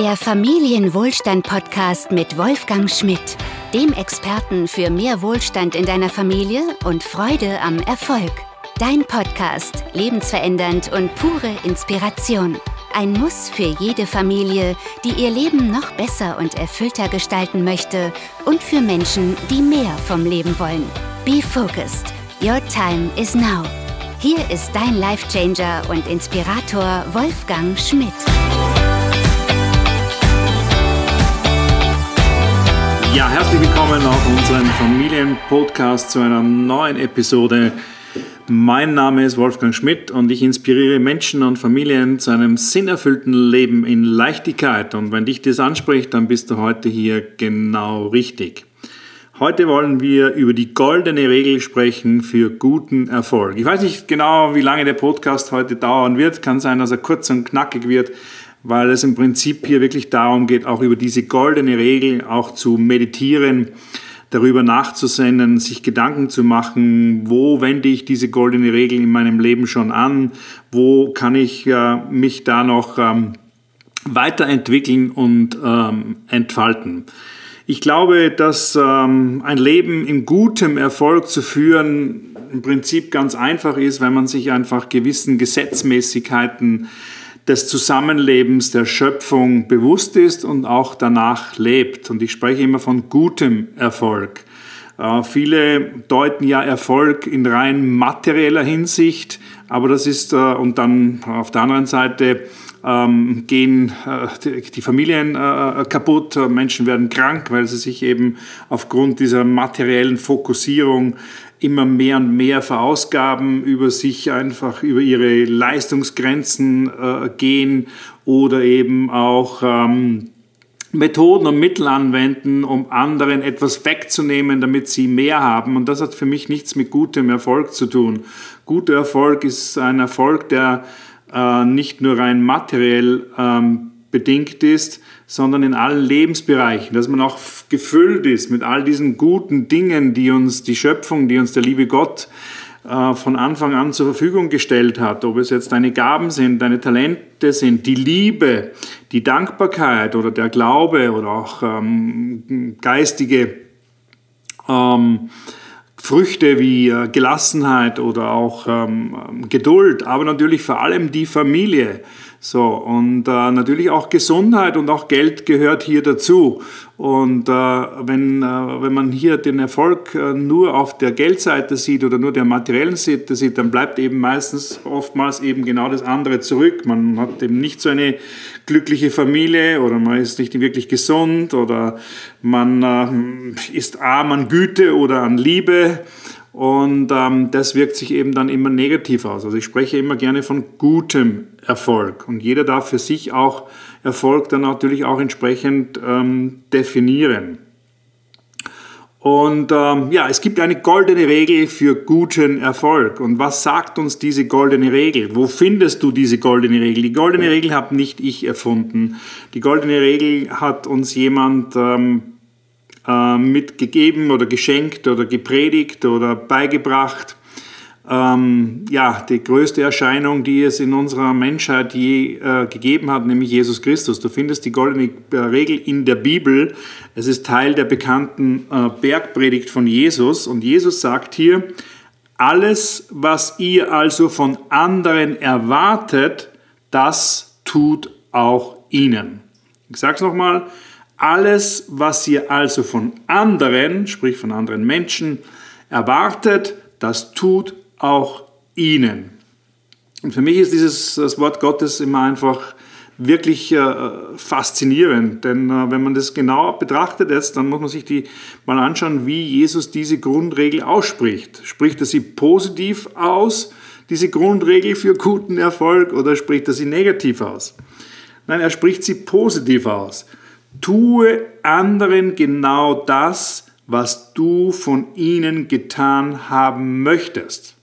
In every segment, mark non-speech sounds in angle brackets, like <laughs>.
Der Familienwohlstand-Podcast mit Wolfgang Schmidt, dem Experten für mehr Wohlstand in deiner Familie und Freude am Erfolg. Dein Podcast, lebensverändernd und pure Inspiration. Ein Muss für jede Familie, die ihr Leben noch besser und erfüllter gestalten möchte und für Menschen, die mehr vom Leben wollen. Be focused. Your time is now. Hier ist dein Life-Changer und Inspirator Wolfgang Schmidt. Ja, herzlich willkommen auf unserem Familienpodcast zu einer neuen Episode. Mein Name ist Wolfgang Schmidt und ich inspiriere Menschen und Familien zu einem sinnerfüllten Leben in Leichtigkeit. Und wenn dich das anspricht, dann bist du heute hier genau richtig. Heute wollen wir über die goldene Regel sprechen für guten Erfolg. Ich weiß nicht genau, wie lange der Podcast heute dauern wird. Kann sein, dass er kurz und knackig wird, weil es im Prinzip hier wirklich darum geht, auch über diese goldene Regel auch zu meditieren, darüber nachzusinnen, sich Gedanken zu machen, wo wende ich diese goldene Regel in meinem Leben schon an, wo kann ich äh, mich da noch ähm, weiterentwickeln und ähm, entfalten. Ich glaube, dass ähm, ein Leben in gutem Erfolg zu führen im Prinzip ganz einfach ist, wenn man sich einfach gewissen Gesetzmäßigkeiten des Zusammenlebens der Schöpfung bewusst ist und auch danach lebt. Und ich spreche immer von gutem Erfolg. Äh, viele deuten ja Erfolg in rein materieller Hinsicht, aber das ist, äh, und dann auf der anderen Seite ähm, gehen äh, die Familien äh, kaputt, Menschen werden krank, weil sie sich eben aufgrund dieser materiellen Fokussierung immer mehr und mehr verausgaben, über sich einfach über ihre Leistungsgrenzen äh, gehen oder eben auch ähm, Methoden und Mittel anwenden, um anderen etwas wegzunehmen, damit sie mehr haben. Und das hat für mich nichts mit gutem Erfolg zu tun. Guter Erfolg ist ein Erfolg, der äh, nicht nur rein materiell ähm, bedingt ist, sondern in allen Lebensbereichen, dass man auch gefüllt ist mit all diesen guten Dingen, die uns die Schöpfung, die uns der liebe Gott äh, von Anfang an zur Verfügung gestellt hat, ob es jetzt deine Gaben sind, deine Talente sind, die Liebe, die Dankbarkeit oder der Glaube oder auch ähm, geistige ähm, Früchte wie äh, Gelassenheit oder auch ähm, Geduld, aber natürlich vor allem die Familie. So, und äh, natürlich auch Gesundheit und auch Geld gehört hier dazu. Und äh, wenn, äh, wenn man hier den Erfolg äh, nur auf der Geldseite sieht oder nur der materiellen Seite sieht, dann bleibt eben meistens oftmals eben genau das andere zurück. Man hat eben nicht so eine glückliche Familie oder man ist nicht wirklich gesund oder man äh, ist arm an Güte oder an Liebe und ähm, das wirkt sich eben dann immer negativ aus. Also ich spreche immer gerne von gutem Erfolg. Und jeder darf für sich auch Erfolg dann natürlich auch entsprechend ähm, definieren. Und ähm, ja, es gibt eine goldene Regel für guten Erfolg. Und was sagt uns diese goldene Regel? Wo findest du diese goldene Regel? Die goldene Regel habe nicht ich erfunden. Die goldene Regel hat uns jemand ähm, äh, mitgegeben oder geschenkt oder gepredigt oder beigebracht. Ähm, ja, die größte Erscheinung, die es in unserer Menschheit je äh, gegeben hat, nämlich Jesus Christus. Du findest die goldene äh, Regel in der Bibel. Es ist Teil der bekannten äh, Bergpredigt von Jesus. Und Jesus sagt hier, alles, was ihr also von anderen erwartet, das tut auch ihnen. Ich sage es nochmal, alles, was ihr also von anderen, sprich von anderen Menschen, erwartet, das tut auch ihnen. Und für mich ist dieses das Wort Gottes immer einfach wirklich äh, faszinierend, denn äh, wenn man das genau betrachtet jetzt, dann muss man sich die mal anschauen, wie Jesus diese Grundregel ausspricht. Spricht er sie positiv aus, diese Grundregel für guten Erfolg, oder spricht er sie negativ aus? Nein, er spricht sie positiv aus. Tue anderen genau das, was du von ihnen getan haben möchtest.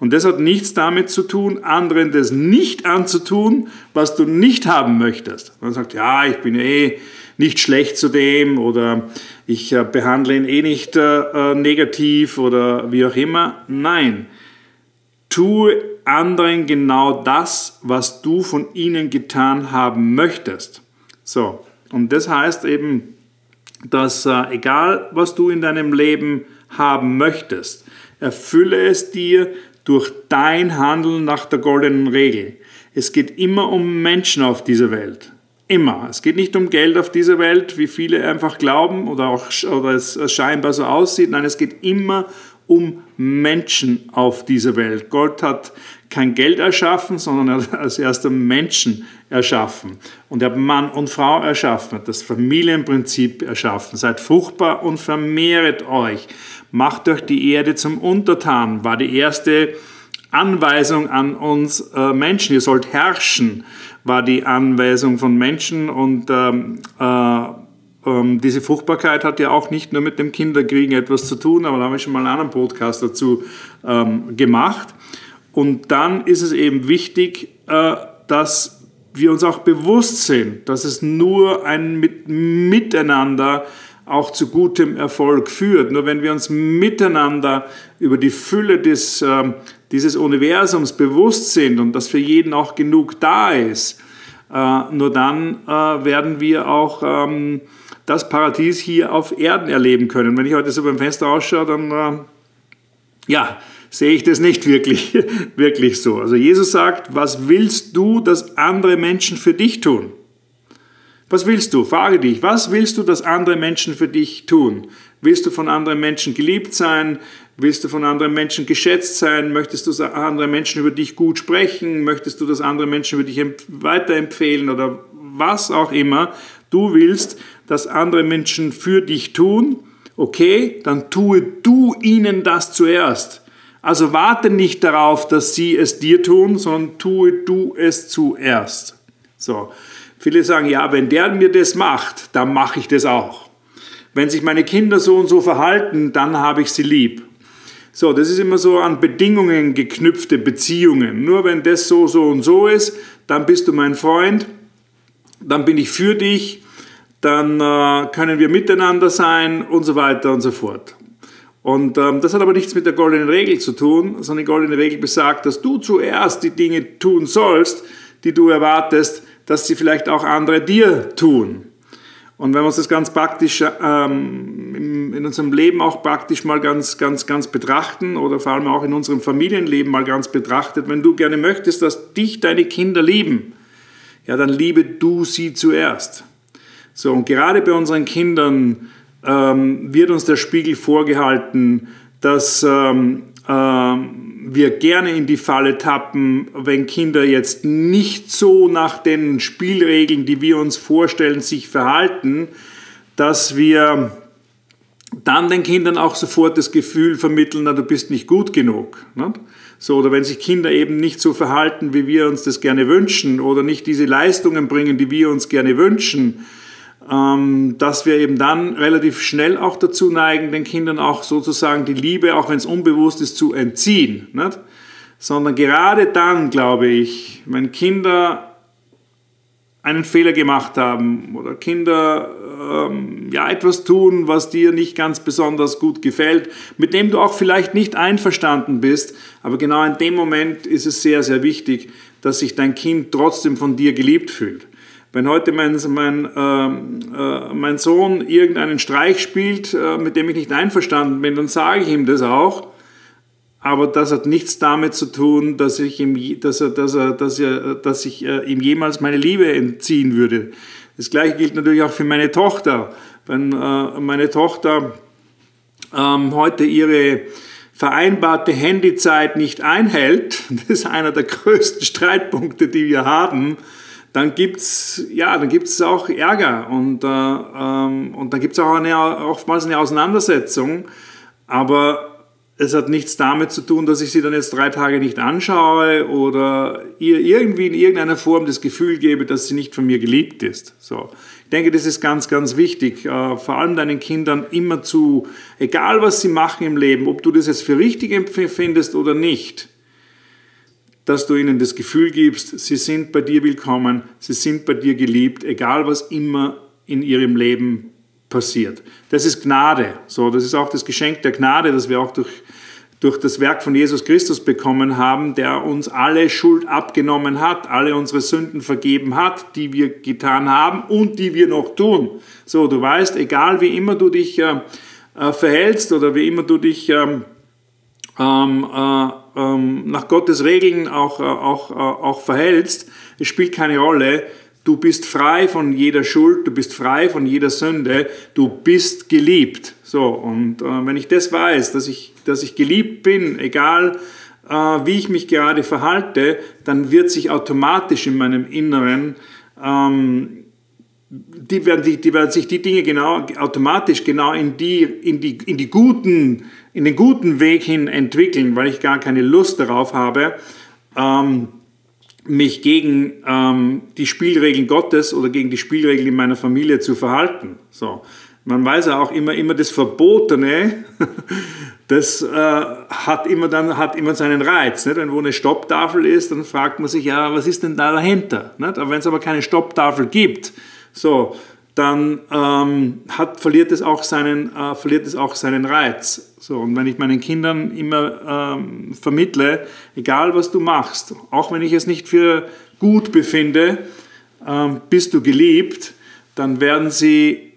Und das hat nichts damit zu tun, anderen das nicht anzutun, was du nicht haben möchtest. Man sagt, ja, ich bin eh nicht schlecht zu dem oder ich äh, behandle ihn eh nicht äh, äh, negativ oder wie auch immer. Nein, tue anderen genau das, was du von ihnen getan haben möchtest. So, und das heißt eben, dass äh, egal was du in deinem Leben haben möchtest, erfülle es dir durch dein Handeln nach der goldenen Regel. Es geht immer um Menschen auf dieser Welt. Immer. Es geht nicht um Geld auf dieser Welt, wie viele einfach glauben oder, auch, oder es scheinbar so aussieht. Nein, es geht immer um Menschen auf dieser Welt. Gott hat kein Geld erschaffen, sondern er hat als erster Menschen erschaffen. Und er hat Mann und Frau erschaffen, hat das Familienprinzip erschaffen. Seid fruchtbar und vermehret euch. Macht euch die Erde zum Untertan, war die erste Anweisung an uns äh, Menschen. Ihr sollt herrschen, war die Anweisung von Menschen. Und ähm, äh, ähm, diese Fruchtbarkeit hat ja auch nicht nur mit dem Kinderkriegen etwas zu tun, aber da habe ich schon mal einen anderen Podcast dazu ähm, gemacht. Und dann ist es eben wichtig, äh, dass wir uns auch bewusst sind, dass es nur ein Miteinander auch zu gutem Erfolg führt. Nur wenn wir uns miteinander über die Fülle des, ähm, dieses Universums bewusst sind und dass für jeden auch genug da ist, äh, nur dann äh, werden wir auch ähm, das Paradies hier auf Erden erleben können. Wenn ich heute so beim Fenster ausschaue, dann ja, sehe ich das nicht wirklich, <laughs> wirklich so. Also Jesus sagt, was willst du, dass andere Menschen für dich tun? Was willst du? Frage dich, was willst du, dass andere Menschen für dich tun? Willst du von anderen Menschen geliebt sein? Willst du von anderen Menschen geschätzt sein? Möchtest du, dass andere Menschen über dich gut sprechen? Möchtest du, dass andere Menschen über dich weiterempfehlen oder was auch immer du willst, dass andere Menschen für dich tun? Okay, dann tue du ihnen das zuerst. Also warte nicht darauf, dass sie es dir tun, sondern tue du es zuerst. So. Viele sagen, ja, wenn der mir das macht, dann mache ich das auch. Wenn sich meine Kinder so und so verhalten, dann habe ich sie lieb. So, das ist immer so an Bedingungen geknüpfte Beziehungen. Nur wenn das so, so und so ist, dann bist du mein Freund, dann bin ich für dich, dann äh, können wir miteinander sein und so weiter und so fort. Und ähm, das hat aber nichts mit der goldenen Regel zu tun, sondern die goldene Regel besagt, dass du zuerst die Dinge tun sollst, die du erwartest, dass sie vielleicht auch andere dir tun. Und wenn wir uns das ganz praktisch ähm, in unserem Leben auch praktisch mal ganz, ganz, ganz betrachten oder vor allem auch in unserem Familienleben mal ganz betrachtet, wenn du gerne möchtest, dass dich deine Kinder lieben, ja, dann liebe du sie zuerst. So, und gerade bei unseren Kindern ähm, wird uns der Spiegel vorgehalten, dass ähm, äh, wir gerne in die Falle tappen, wenn Kinder jetzt nicht so nach den Spielregeln, die wir uns vorstellen, sich verhalten, dass wir dann den Kindern auch sofort das Gefühl vermitteln, na, du bist nicht gut genug. Nicht? So, oder wenn sich Kinder eben nicht so verhalten, wie wir uns das gerne wünschen, oder nicht diese Leistungen bringen, die wir uns gerne wünschen, ähm, dass wir eben dann relativ schnell auch dazu neigen, den Kindern auch sozusagen die Liebe, auch wenn es unbewusst ist, zu entziehen. Nicht? Sondern gerade dann, glaube ich, wenn Kinder einen Fehler gemacht haben oder Kinder ähm, ja etwas tun, was dir nicht ganz besonders gut gefällt, mit dem du auch vielleicht nicht einverstanden bist, aber genau in dem Moment ist es sehr, sehr wichtig, dass sich dein Kind trotzdem von dir geliebt fühlt. Wenn heute mein, mein, ähm, äh, mein Sohn irgendeinen Streich spielt, äh, mit dem ich nicht einverstanden bin, dann sage ich ihm das auch. Aber das hat nichts damit zu tun, dass ich ihm, dass er, dass er, dass er, dass ich äh, ihm jemals meine Liebe entziehen würde. Das gleiche gilt natürlich auch für meine Tochter. Wenn äh, meine Tochter ähm, heute ihre vereinbarte Handyzeit nicht einhält, <laughs> das ist einer der größten Streitpunkte, die wir haben, dann gibt es ja, auch Ärger und, äh, ähm, und dann gibt es auch eine, oftmals eine Auseinandersetzung. Aber es hat nichts damit zu tun, dass ich sie dann jetzt drei Tage nicht anschaue oder ihr irgendwie in irgendeiner Form das Gefühl gebe, dass sie nicht von mir geliebt ist. So. Ich denke, das ist ganz, ganz wichtig, äh, vor allem deinen Kindern immer zu, egal was sie machen im Leben, ob du das jetzt für richtig empfindest oder nicht, dass du ihnen das Gefühl gibst, sie sind bei dir willkommen, sie sind bei dir geliebt, egal was immer in ihrem Leben passiert. Das ist Gnade. So, das ist auch das Geschenk der Gnade, dass wir auch durch, durch das Werk von Jesus Christus bekommen haben, der uns alle Schuld abgenommen hat, alle unsere Sünden vergeben hat, die wir getan haben und die wir noch tun. So, du weißt, egal wie immer du dich äh, äh, verhältst oder wie immer du dich ähm, ähm, äh, ähm, nach Gottes Regeln auch, äh, auch, äh, auch verhältst, es spielt keine Rolle. Du bist frei von jeder Schuld, du bist frei von jeder Sünde, du bist geliebt. So, und äh, wenn ich das weiß, dass ich, dass ich geliebt bin, egal äh, wie ich mich gerade verhalte, dann wird sich automatisch in meinem Inneren ähm, die werden, sich, die werden sich die Dinge genau, automatisch genau in, die, in, die, in, die guten, in den guten Weg hin entwickeln, weil ich gar keine Lust darauf habe, ähm, mich gegen ähm, die Spielregeln Gottes oder gegen die Spielregeln in meiner Familie zu verhalten. So. Man weiß ja auch immer, immer das Verbotene, <laughs> das äh, hat, immer dann, hat immer seinen Reiz. Nicht? Wenn wo eine Stopptafel ist, dann fragt man sich, ja, was ist denn da dahinter? Nicht? Aber wenn es aber keine Stopptafel gibt, so, dann ähm, hat, verliert, es auch seinen, äh, verliert es auch seinen Reiz. So, und wenn ich meinen Kindern immer ähm, vermittle, egal was du machst, auch wenn ich es nicht für gut befinde, ähm, bist du geliebt, dann werden sie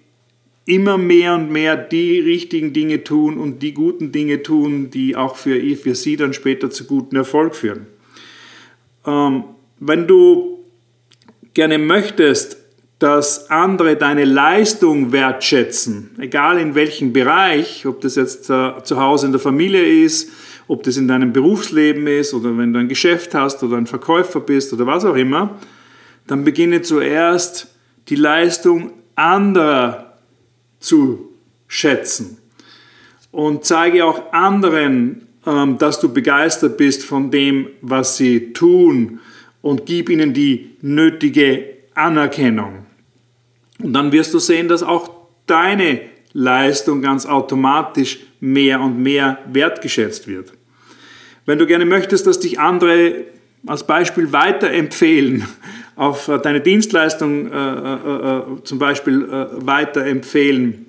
immer mehr und mehr die richtigen Dinge tun und die guten Dinge tun, die auch für, für sie dann später zu gutem Erfolg führen. Ähm, wenn du gerne möchtest, dass andere deine Leistung wertschätzen, egal in welchem Bereich, ob das jetzt äh, zu Hause in der Familie ist, ob das in deinem Berufsleben ist oder wenn du ein Geschäft hast oder ein Verkäufer bist oder was auch immer, dann beginne zuerst die Leistung anderer zu schätzen. Und zeige auch anderen, ähm, dass du begeistert bist von dem, was sie tun. Und gib ihnen die nötige Anerkennung. Und dann wirst du sehen, dass auch deine Leistung ganz automatisch mehr und mehr wertgeschätzt wird. Wenn du gerne möchtest, dass dich andere als Beispiel weiterempfehlen, <laughs> auf deine Dienstleistung äh, äh, äh, zum Beispiel äh, weiterempfehlen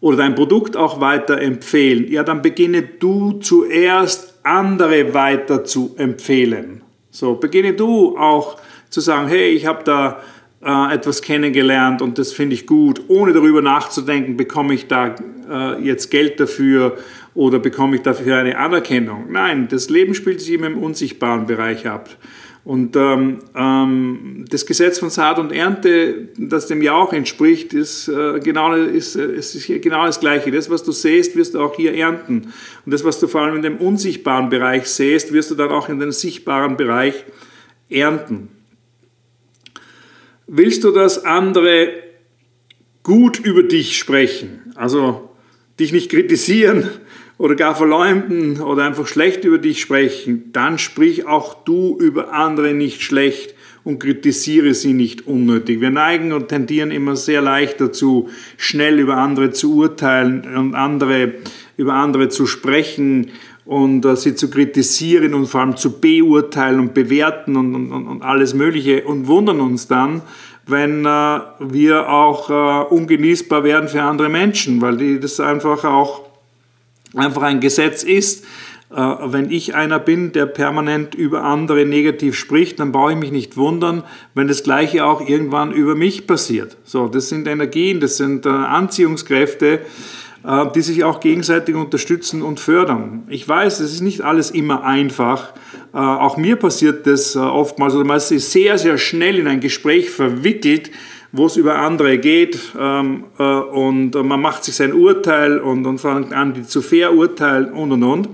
oder dein Produkt auch weiterempfehlen, ja, dann beginne du zuerst andere weiter zu empfehlen. So, beginne du auch zu sagen, hey, ich habe da äh, etwas kennengelernt und das finde ich gut, ohne darüber nachzudenken, bekomme ich da äh, jetzt Geld dafür oder bekomme ich dafür eine Anerkennung. Nein, das Leben spielt sich immer im unsichtbaren Bereich ab. Und ähm, ähm, das Gesetz von Saat und Ernte, das dem ja auch entspricht, ist, äh, genau, ist, äh, ist genau das Gleiche. Das, was du sähst, wirst du auch hier ernten. Und das, was du vor allem in dem unsichtbaren Bereich sähst, wirst du dann auch in den sichtbaren Bereich ernten. Willst du, dass andere gut über dich sprechen? Also dich nicht kritisieren oder gar verleumden oder einfach schlecht über dich sprechen, dann sprich auch du über andere nicht schlecht und kritisiere sie nicht unnötig. Wir neigen und tendieren immer sehr leicht dazu, schnell über andere zu urteilen und andere, über andere zu sprechen und äh, sie zu kritisieren und vor allem zu beurteilen und bewerten und, und, und alles Mögliche und wundern uns dann, wenn äh, wir auch äh, ungenießbar werden für andere Menschen, weil die, das einfach auch einfach ein Gesetz ist. Äh, wenn ich einer bin, der permanent über andere negativ spricht, dann brauche ich mich nicht wundern, wenn das Gleiche auch irgendwann über mich passiert. So, das sind Energien, das sind äh, Anziehungskräfte, die sich auch gegenseitig unterstützen und fördern. Ich weiß, es ist nicht alles immer einfach. Äh, auch mir passiert das äh, oftmals, oder man ist sehr, sehr schnell in ein Gespräch verwickelt, wo es über andere geht ähm, und man macht sich sein Urteil und, und fängt an, die zu verurteilen und und und.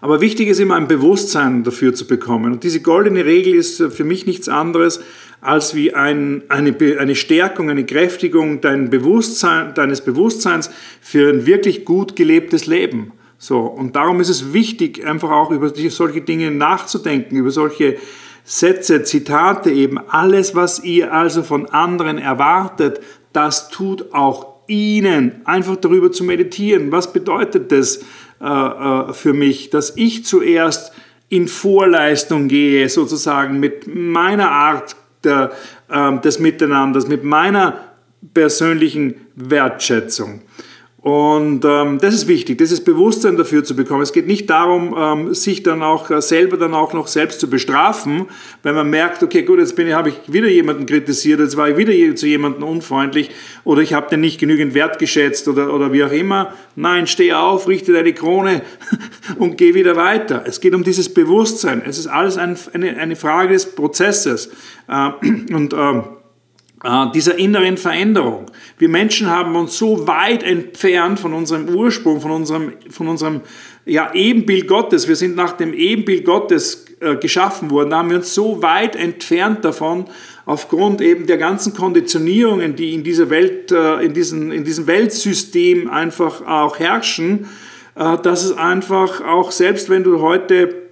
Aber wichtig ist immer ein Bewusstsein dafür zu bekommen. Und diese goldene Regel ist für mich nichts anderes, als wie ein, eine, eine Stärkung, eine Kräftigung dein Bewusstsein, deines Bewusstseins für ein wirklich gut gelebtes Leben. So, und darum ist es wichtig, einfach auch über solche Dinge nachzudenken, über solche Sätze, Zitate eben. Alles, was ihr also von anderen erwartet, das tut auch ihnen. Einfach darüber zu meditieren. Was bedeutet das äh, äh, für mich, dass ich zuerst in Vorleistung gehe, sozusagen mit meiner Art der, äh, des Miteinanders, mit meiner persönlichen Wertschätzung. Und ähm, das ist wichtig, ist Bewusstsein dafür zu bekommen. Es geht nicht darum, ähm, sich dann auch äh, selber dann auch noch selbst zu bestrafen, wenn man merkt, okay, gut, jetzt bin ich, habe ich wieder jemanden kritisiert, jetzt war ich wieder zu jemandem unfreundlich oder ich habe den nicht genügend wertgeschätzt oder, oder wie auch immer. Nein, steh auf, richte deine Krone <laughs> und geh wieder weiter. Es geht um dieses Bewusstsein. Es ist alles ein, eine, eine Frage des Prozesses. Äh, <clears throat> und äh, äh, dieser inneren Veränderung. Wir Menschen haben uns so weit entfernt von unserem Ursprung, von unserem, von unserem ja, Ebenbild Gottes. Wir sind nach dem Ebenbild Gottes äh, geschaffen worden. Da haben wir uns so weit entfernt davon, aufgrund eben der ganzen Konditionierungen, die in dieser Welt, äh, in, diesen, in diesem Weltsystem einfach auch herrschen, äh, dass es einfach auch, selbst wenn du heute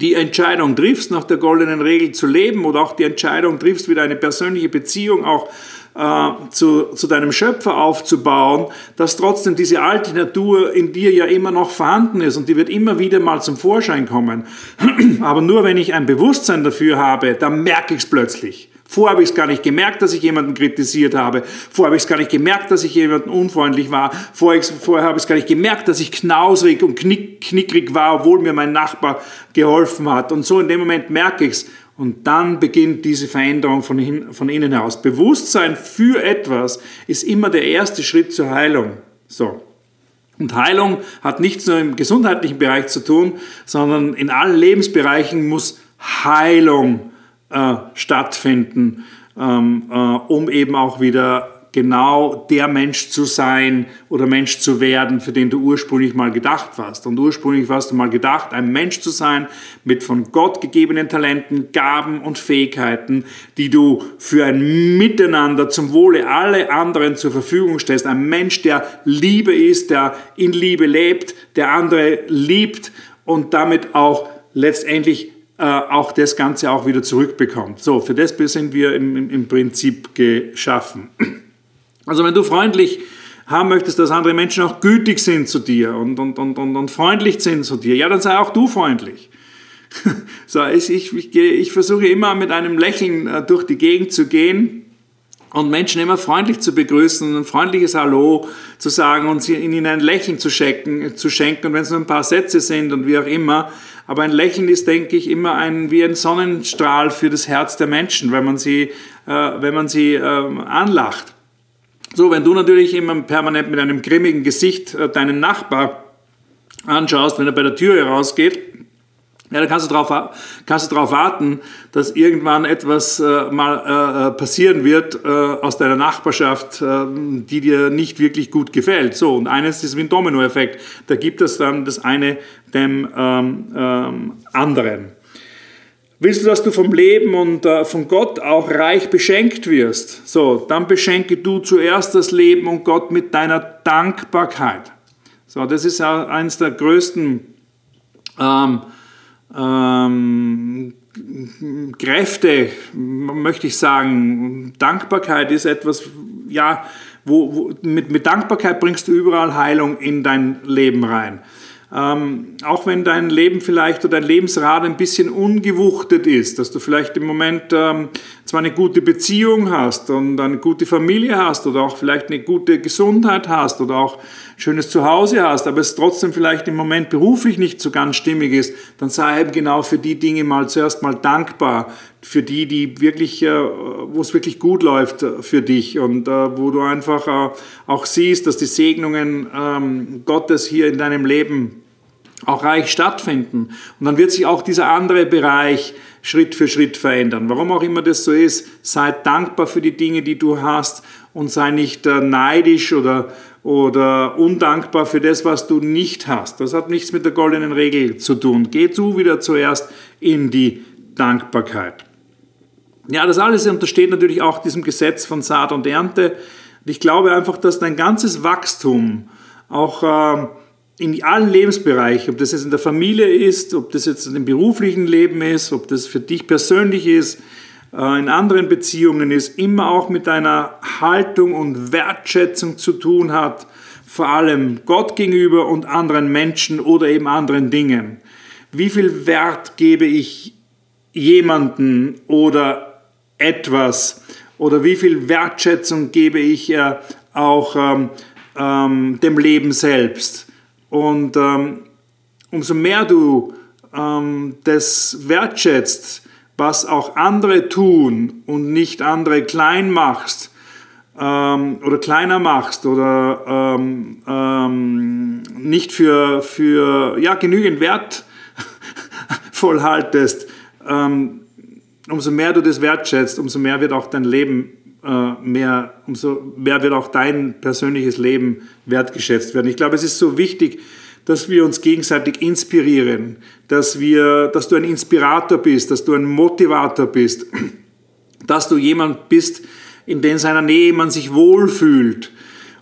die Entscheidung triffst, nach der goldenen Regel zu leben oder auch die Entscheidung triffst, wieder eine persönliche Beziehung auch äh, zu, zu deinem Schöpfer aufzubauen, dass trotzdem diese alte Natur in dir ja immer noch vorhanden ist und die wird immer wieder mal zum Vorschein kommen. <clears throat> Aber nur wenn ich ein Bewusstsein dafür habe, dann merke ich es plötzlich. Vorher habe ich es gar nicht gemerkt, dass ich jemanden kritisiert habe. Vorher habe ich es gar nicht gemerkt, dass ich jemanden unfreundlich war. Vorher, vorher habe ich es gar nicht gemerkt, dass ich knausrig und knick, knickrig war, obwohl mir mein Nachbar geholfen hat. Und so in dem Moment merke ich es. Und dann beginnt diese Veränderung von, hin, von innen heraus. Bewusstsein für etwas ist immer der erste Schritt zur Heilung. So. Und Heilung hat nichts nur im gesundheitlichen Bereich zu tun, sondern in allen Lebensbereichen muss Heilung äh, stattfinden, ähm, äh, um eben auch wieder genau der Mensch zu sein oder Mensch zu werden, für den du ursprünglich mal gedacht warst. Und ursprünglich warst du mal gedacht, ein Mensch zu sein mit von Gott gegebenen Talenten, Gaben und Fähigkeiten, die du für ein Miteinander zum Wohle aller anderen zur Verfügung stellst. Ein Mensch, der Liebe ist, der in Liebe lebt, der andere liebt und damit auch letztendlich äh, auch das Ganze auch wieder zurückbekommt. So, für das sind wir im, im Prinzip geschaffen. Also wenn du freundlich haben möchtest, dass andere Menschen auch gütig sind zu dir und, und, und, und, und freundlich sind zu dir, ja, dann sei auch du freundlich. <laughs> so, ich, ich, ich, ich versuche immer mit einem Lächeln äh, durch die Gegend zu gehen und Menschen immer freundlich zu begrüßen, ein freundliches Hallo zu sagen und ihnen ein Lächeln zu schenken, zu schenken und wenn es nur ein paar Sätze sind und wie auch immer. Aber ein Lächeln ist, denke ich, immer ein, wie ein Sonnenstrahl für das Herz der Menschen, wenn man sie, äh, wenn man sie äh, anlacht. So, wenn du natürlich immer permanent mit einem grimmigen Gesicht äh, deinen Nachbar anschaust, wenn er bei der Tür herausgeht, ja, dann kannst du darauf kannst du darauf warten, dass irgendwann etwas äh, mal äh, äh, passieren wird äh, aus deiner Nachbarschaft, äh, die dir nicht wirklich gut gefällt. So, und eines ist wie ein Dominoeffekt. Da gibt es dann das eine dem ähm, ähm, anderen. Willst du, dass du vom Leben und äh, von Gott auch reich beschenkt wirst? So, dann beschenke du zuerst das Leben und Gott mit deiner Dankbarkeit. So, das ist eines der größten ähm, ähm, Kräfte, möchte ich sagen. Dankbarkeit ist etwas, ja, wo, wo mit, mit Dankbarkeit bringst du überall Heilung in dein Leben rein. Ähm, auch wenn dein Leben vielleicht oder dein Lebensrad ein bisschen ungewuchtet ist, dass du vielleicht im Moment ähm, zwar eine gute Beziehung hast und eine gute Familie hast oder auch vielleicht eine gute Gesundheit hast oder auch ein schönes Zuhause hast, aber es trotzdem vielleicht im Moment beruflich nicht so ganz stimmig ist, dann sei eben genau für die Dinge mal zuerst mal dankbar, für die, die wirklich, äh, wo es wirklich gut läuft äh, für dich und äh, wo du einfach auch siehst, dass die Segnungen ähm, Gottes hier in deinem Leben auch reich stattfinden. Und dann wird sich auch dieser andere Bereich Schritt für Schritt verändern. Warum auch immer das so ist, sei dankbar für die Dinge, die du hast und sei nicht neidisch oder, oder undankbar für das, was du nicht hast. Das hat nichts mit der goldenen Regel zu tun. Geh du wieder zuerst in die Dankbarkeit. Ja, das alles untersteht natürlich auch diesem Gesetz von Saat und Ernte. Und ich glaube einfach, dass dein ganzes Wachstum auch äh, in allen Lebensbereichen, ob das jetzt in der Familie ist, ob das jetzt im beruflichen Leben ist, ob das für dich persönlich ist, äh, in anderen Beziehungen ist, immer auch mit deiner Haltung und Wertschätzung zu tun hat, vor allem Gott gegenüber und anderen Menschen oder eben anderen Dingen. Wie viel Wert gebe ich jemanden oder etwas oder wie viel Wertschätzung gebe ich äh, auch ähm, ähm, dem Leben selbst. Und ähm, umso mehr du ähm, das wertschätzt, was auch andere tun und nicht andere klein machst ähm, oder kleiner machst oder ähm, ähm, nicht für, für ja, genügend wertvoll haltest, ähm, umso mehr du das wertschätzt, umso mehr wird auch dein Leben äh, mehr, umso mehr wird auch dein persönliches Leben wertgeschätzt werden. Ich glaube, es ist so wichtig, dass wir uns gegenseitig inspirieren, dass, wir, dass du ein Inspirator bist, dass du ein Motivator bist, <clears throat> dass du jemand bist, in den seiner Nähe man sich wohlfühlt.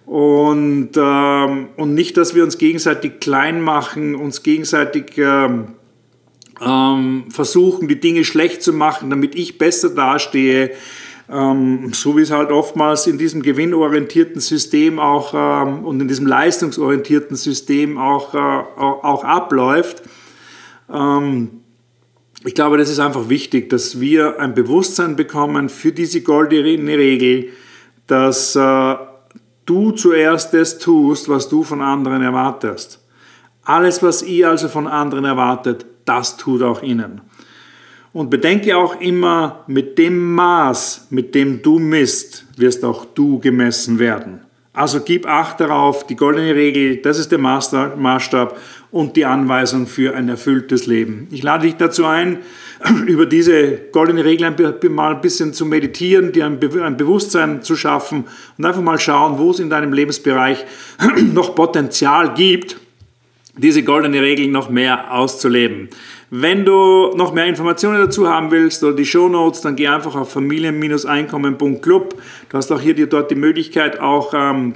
Und, ähm, und nicht, dass wir uns gegenseitig klein machen, uns gegenseitig ähm, ähm, versuchen, die Dinge schlecht zu machen, damit ich besser dastehe, ähm, so wie es halt oftmals in diesem gewinnorientierten System auch ähm, und in diesem leistungsorientierten System auch, äh, auch, abläuft. Ähm, ich glaube, das ist einfach wichtig, dass wir ein Bewusstsein bekommen für diese goldene Regel, dass äh, du zuerst das tust, was du von anderen erwartest. Alles, was ihr also von anderen erwartet, das tut auch ihnen. Und bedenke auch immer, mit dem Maß, mit dem du misst, wirst auch du gemessen werden. Also gib Acht darauf, die goldene Regel, das ist der Maßstab und die Anweisung für ein erfülltes Leben. Ich lade dich dazu ein, <clears throat> über diese goldene Regel mal ein bisschen zu meditieren, dir ein Bewusstsein zu schaffen und einfach mal schauen, wo es in deinem Lebensbereich <clears throat> noch Potenzial gibt, diese goldene Regel noch mehr auszuleben. Wenn du noch mehr Informationen dazu haben willst oder die Show Notes, dann geh einfach auf familien-einkommen.club. Du hast auch hier die, dort die Möglichkeit, auch, ähm,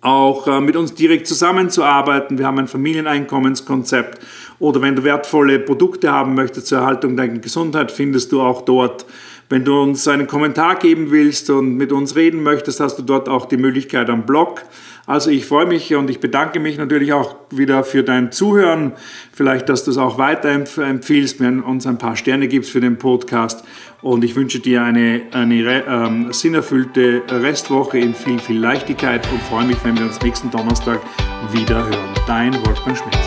auch äh, mit uns direkt zusammenzuarbeiten. Wir haben ein Familieneinkommenskonzept. Oder wenn du wertvolle Produkte haben möchtest zur Erhaltung deiner Gesundheit, findest du auch dort. Wenn du uns einen Kommentar geben willst und mit uns reden möchtest, hast du dort auch die Möglichkeit am Blog. Also ich freue mich und ich bedanke mich natürlich auch wieder für dein Zuhören. Vielleicht, dass du es auch weiterempfiehlst, wenn uns ein paar Sterne gibst für den Podcast. Und ich wünsche dir eine, eine ähm, sinnerfüllte Restwoche in viel, viel Leichtigkeit und freue mich, wenn wir uns nächsten Donnerstag wieder hören. Dein Wolfgang Schmitz.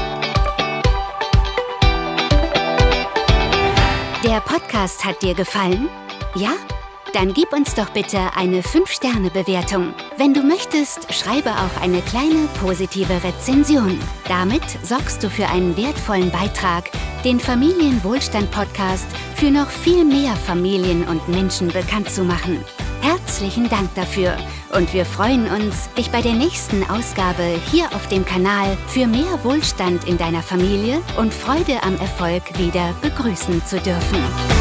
Der Podcast hat dir gefallen? Ja? Dann gib uns doch bitte eine 5-Sterne-Bewertung. Wenn du möchtest, schreibe auch eine kleine positive Rezension. Damit sorgst du für einen wertvollen Beitrag, den Familienwohlstand-Podcast für noch viel mehr Familien und Menschen bekannt zu machen. Herzlichen Dank dafür und wir freuen uns, dich bei der nächsten Ausgabe hier auf dem Kanal für mehr Wohlstand in deiner Familie und Freude am Erfolg wieder begrüßen zu dürfen.